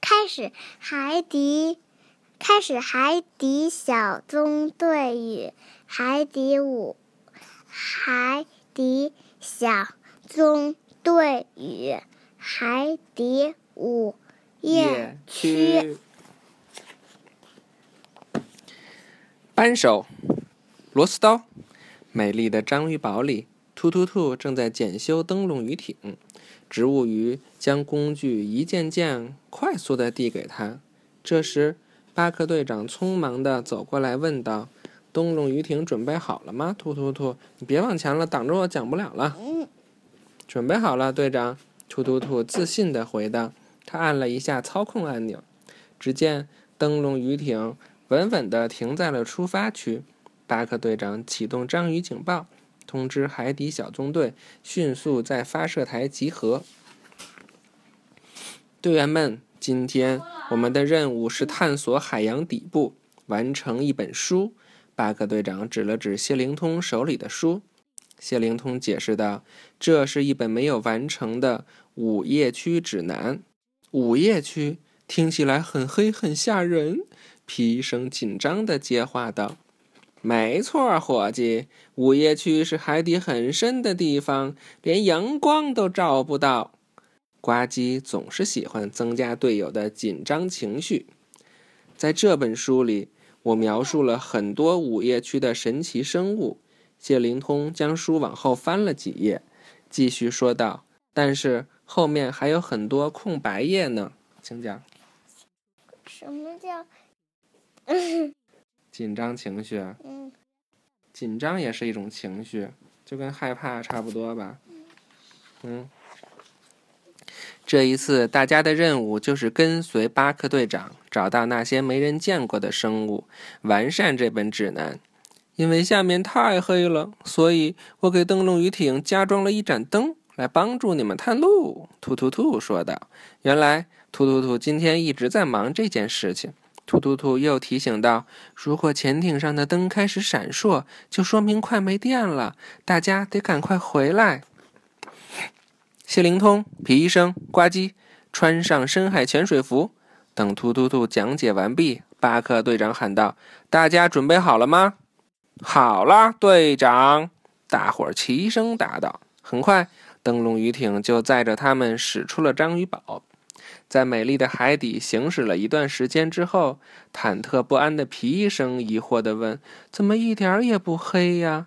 开始海底，开始海底小纵队与海底五，海底小纵队与海底五夜区。扳手，螺丝刀。美丽的章鱼堡里，突突兔正在检修灯笼鱼艇。植物鱼将工具一件件快速地递给他。这时，巴克队长匆忙地走过来问道：“灯笼鱼艇准备好了吗？”突突突，你别往前了，挡着我讲不了了。嗯，准备好了，队长。突突突自信地回答。他按了一下操控按钮，只见灯笼鱼艇。稳稳地停在了出发区。巴克队长启动章鱼警报，通知海底小纵队迅速在发射台集合。队员们，今天我们的任务是探索海洋底部，完成一本书。巴克队长指了指谢灵通手里的书。谢灵通解释道：“这是一本没有完成的午夜区指南。午夜区听起来很黑，很吓人。”皮医生紧张地接话道：“没错，伙计，午夜区是海底很深的地方，连阳光都照不到。”呱唧总是喜欢增加队友的紧张情绪。在这本书里，我描述了很多午夜区的神奇生物。谢灵通将书往后翻了几页，继续说道：“但是后面还有很多空白页呢，请讲。”什么叫？紧张情绪，嗯，紧张也是一种情绪，就跟害怕差不多吧，嗯。这一次，大家的任务就是跟随巴克队长，找到那些没人见过的生物，完善这本指南。因为下面太黑了，所以我给灯笼鱼艇加装了一盏灯，来帮助你们探路。兔兔兔说道：“原来，兔兔兔今天一直在忙这件事情。”突突兔又提醒道：“如果潜艇上的灯开始闪烁，就说明快没电了，大家得赶快回来。”谢灵通、皮医生、呱唧穿上深海潜水服。等突突兔讲解完毕，巴克队长喊道：“大家准备好了吗？”“好了，队长！”大伙儿齐声答道。很快，灯笼鱼艇就载着他们驶出了章鱼堡。在美丽的海底行驶了一段时间之后，忐忑不安的皮医生疑惑地问：“怎么一点也不黑呀？”“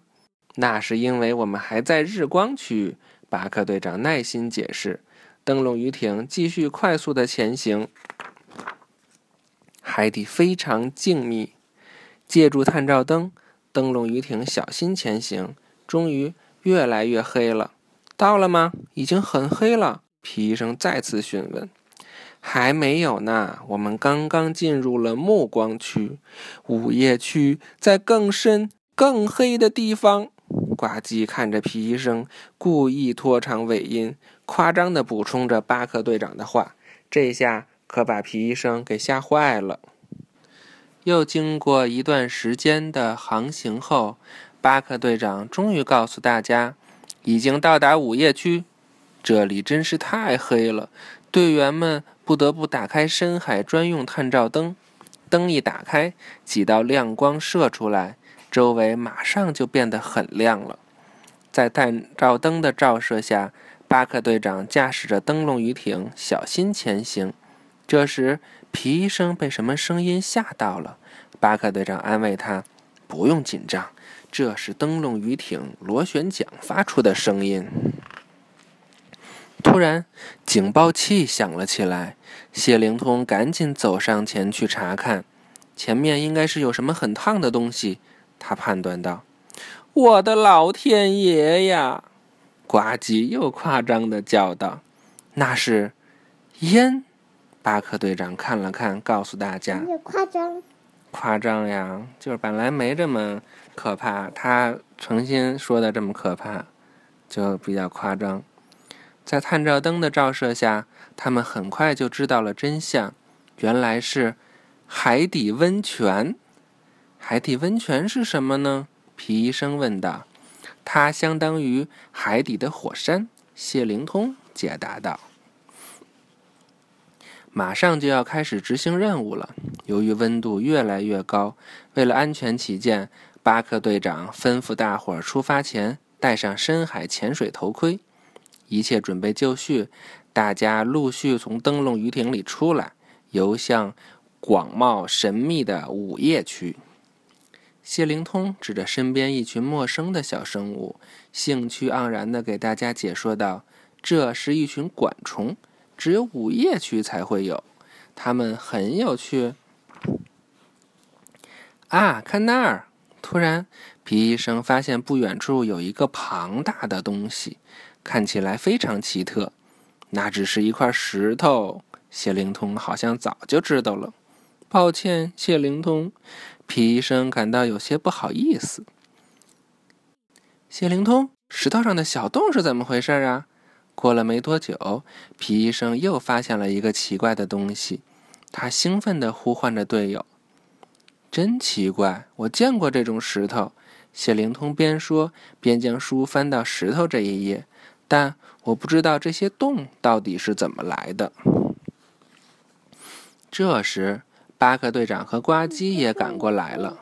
那是因为我们还在日光区。”巴克队长耐心解释。灯笼鱼艇继续快速的前行，海底非常静谧。借助探照灯，灯笼鱼艇小心前行，终于越来越黑了。到了吗？已经很黑了。皮医生再次询问。还没有呢，我们刚刚进入了暮光区，午夜区在更深、更黑的地方。呱唧看着皮医生，故意拖长尾音，夸张地补充着巴克队长的话。这下可把皮医生给吓坏了。又经过一段时间的航行后，巴克队长终于告诉大家，已经到达午夜区。这里真是太黑了，队员们。不得不打开深海专用探照灯，灯一打开，几道亮光射出来，周围马上就变得很亮了。在探照灯的照射下，巴克队长驾驶着灯笼鱼艇小心前行。这时，皮医生被什么声音吓到了。巴克队长安慰他：“不用紧张，这是灯笼鱼艇螺旋桨发出的声音。”突然，警报器响了起来。谢灵通赶紧走上前去查看，前面应该是有什么很烫的东西。他判断道：“我的老天爷呀！”呱唧又夸张的叫道：“那是烟。”巴克队长看了看，告诉大家：“夸张，夸张呀，就是本来没这么可怕，他诚心说的这么可怕，就比较夸张。”在探照灯的照射下，他们很快就知道了真相，原来是海底温泉。海底温泉是什么呢？皮医生问道。它相当于海底的火山。谢灵通解答道。马上就要开始执行任务了。由于温度越来越高，为了安全起见，巴克队长吩咐大伙儿出发前戴上深海潜水头盔。一切准备就绪，大家陆续从灯笼鱼艇里出来，游向广袤神秘的午夜区。谢灵通指着身边一群陌生的小生物，兴趣盎然地给大家解说道：“这是一群管虫，只有午夜区才会有，它们很有趣。”啊，看那儿！突然，皮医生发现不远处有一个庞大的东西，看起来非常奇特。那只是一块石头。谢灵通好像早就知道了。抱歉，谢灵通。皮医生感到有些不好意思。谢灵通，石头上的小洞是怎么回事啊？过了没多久，皮医生又发现了一个奇怪的东西，他兴奋地呼唤着队友：“真奇怪，我见过这种石头。”谢灵通边说边将书翻到石头这一页，但我不知道这些洞到底是怎么来的。这时，巴克队长和呱唧也赶过来了。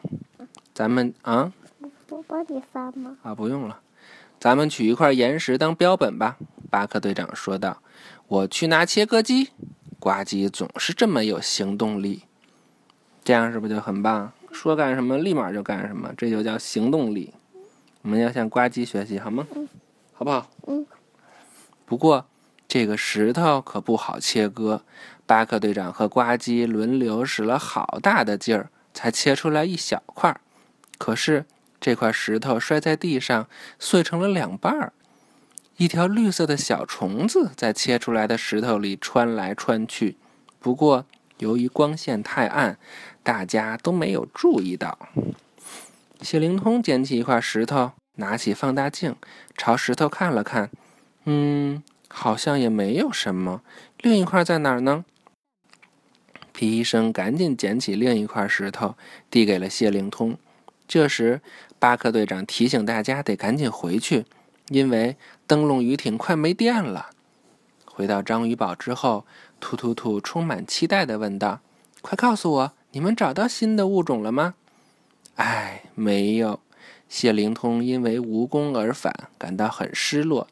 咱们啊，我帮你翻吗？啊，不用了。咱们取一块岩石当标本吧。巴克队长说道：“我去拿切割机。”呱唧总是这么有行动力，这样是不是就很棒？说干什么立马就干什么，这就叫行动力。我们要向呱唧学习，好吗？好不好？嗯。不过这个石头可不好切割。巴克队长和呱唧轮流使了好大的劲儿，才切出来一小块。可是这块石头摔在地上，碎成了两半儿。一条绿色的小虫子在切出来的石头里穿来穿去。不过由于光线太暗，大家都没有注意到。谢灵通捡起一块石头，拿起放大镜，朝石头看了看。嗯，好像也没有什么。另一块在哪儿呢？皮医生赶紧捡起另一块石头，递给了谢灵通。这时，巴克队长提醒大家得赶紧回去，因为灯笼鱼艇快没电了。回到章鱼堡之后，突突兔充满期待地问道：“快告诉我，你们找到新的物种了吗？”“哎，没有。”谢灵通因为无功而返感到很失落。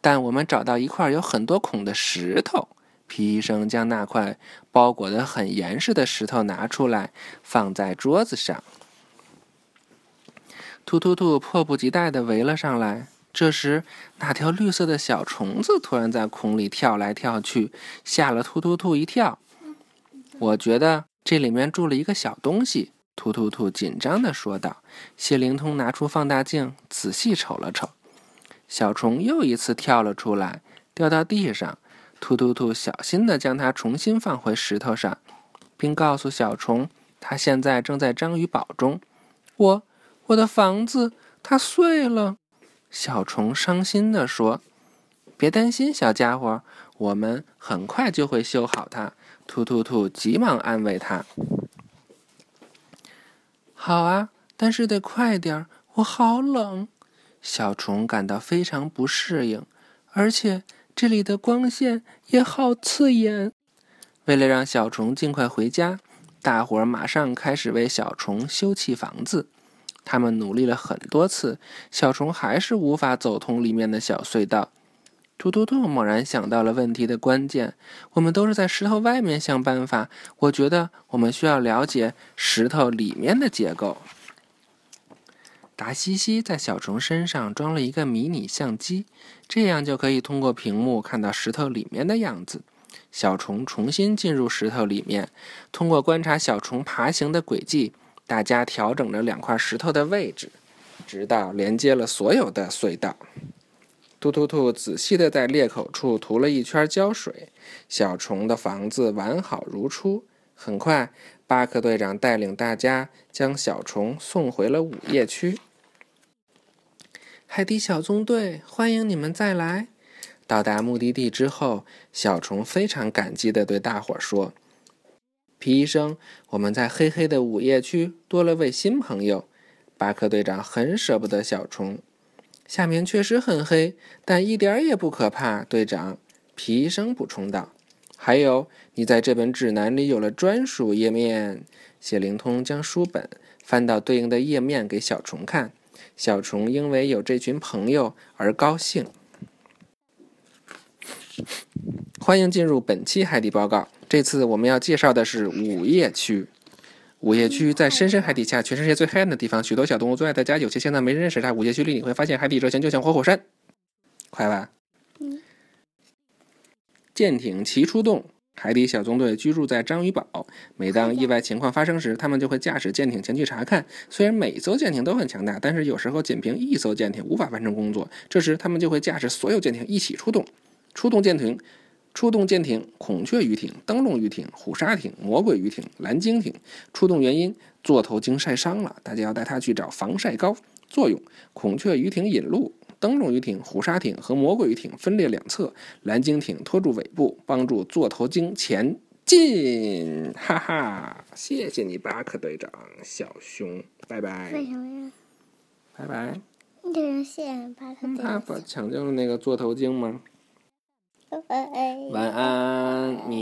但我们找到一块有很多孔的石头。皮医生将那块包裹得很严实的石头拿出来，放在桌子上。突突兔迫不及待地围了上来。这时，那条绿色的小虫子突然在孔里跳来跳去，吓了突突兔一跳。我觉得这里面住了一个小东西。突突兔紧张地说道。谢灵通拿出放大镜，仔细瞅了瞅，小虫又一次跳了出来，掉到地上。突突兔小心地将它重新放回石头上，并告诉小虫，它现在正在章鱼堡中。我，我的房子，它碎了。小虫伤心地说：“别担心，小家伙，我们很快就会修好它。”突突兔急忙安慰它：“好啊，但是得快点儿，我好冷。”小虫感到非常不适应，而且。这里的光线也好刺眼。为了让小虫尽快回家，大伙儿马上开始为小虫修葺房子。他们努力了很多次，小虫还是无法走通里面的小隧道。突突兔猛然想到了问题的关键：我们都是在石头外面想办法。我觉得我们需要了解石头里面的结构。达西西在小虫身上装了一个迷你相机，这样就可以通过屏幕看到石头里面的样子。小虫重新进入石头里面，通过观察小虫爬行的轨迹，大家调整着两块石头的位置，直到连接了所有的隧道。突突兔仔细地在裂口处涂了一圈胶水，小虫的房子完好如初。很快，巴克队长带领大家将小虫送回了午夜区。海底小纵队，欢迎你们再来！到达目的地之后，小虫非常感激地对大伙说：“皮医生，我们在黑黑的午夜区多了位新朋友。”巴克队长很舍不得小虫。下面确实很黑，但一点也不可怕。队长，皮医生补充道：“还有，你在这本指南里有了专属页面。谢灵通将书本翻到对应的页面给小虫看，小虫因为有这群朋友而高兴。欢迎进入本期海底报告。这次我们要介绍的是午夜区。午夜区在深深海底下，全世界最黑暗的地方，许多小动物最爱在家。有些现在没人认识它。午夜区里你会发现海底热情就像活火山，快吧！舰艇齐出动，海底小纵队居住在章鱼堡。每当意外情况发生时，他们就会驾驶舰艇前去查看。虽然每艘舰艇都很强大，但是有时候仅凭一艘舰艇无法完成工作。这时，他们就会驾驶所有舰艇一起出动。出动舰艇。出动舰艇：孔雀鱼艇、灯笼鱼艇、虎鲨艇、魔鬼鱼艇、蓝鲸艇。出动原因：座头鲸晒伤了，大家要带它去找防晒膏。作用：孔雀鱼艇引路，灯笼鱼艇、虎鲨艇和魔鬼鱼艇分列两侧，蓝鲸艇拖住尾部，帮助座头鲸前进。哈哈，谢谢你，巴克队长，小熊，拜拜。为什么呀？拜拜。为什么谢谢巴克队长？他抢救了那个座头鲸吗？晚安，你。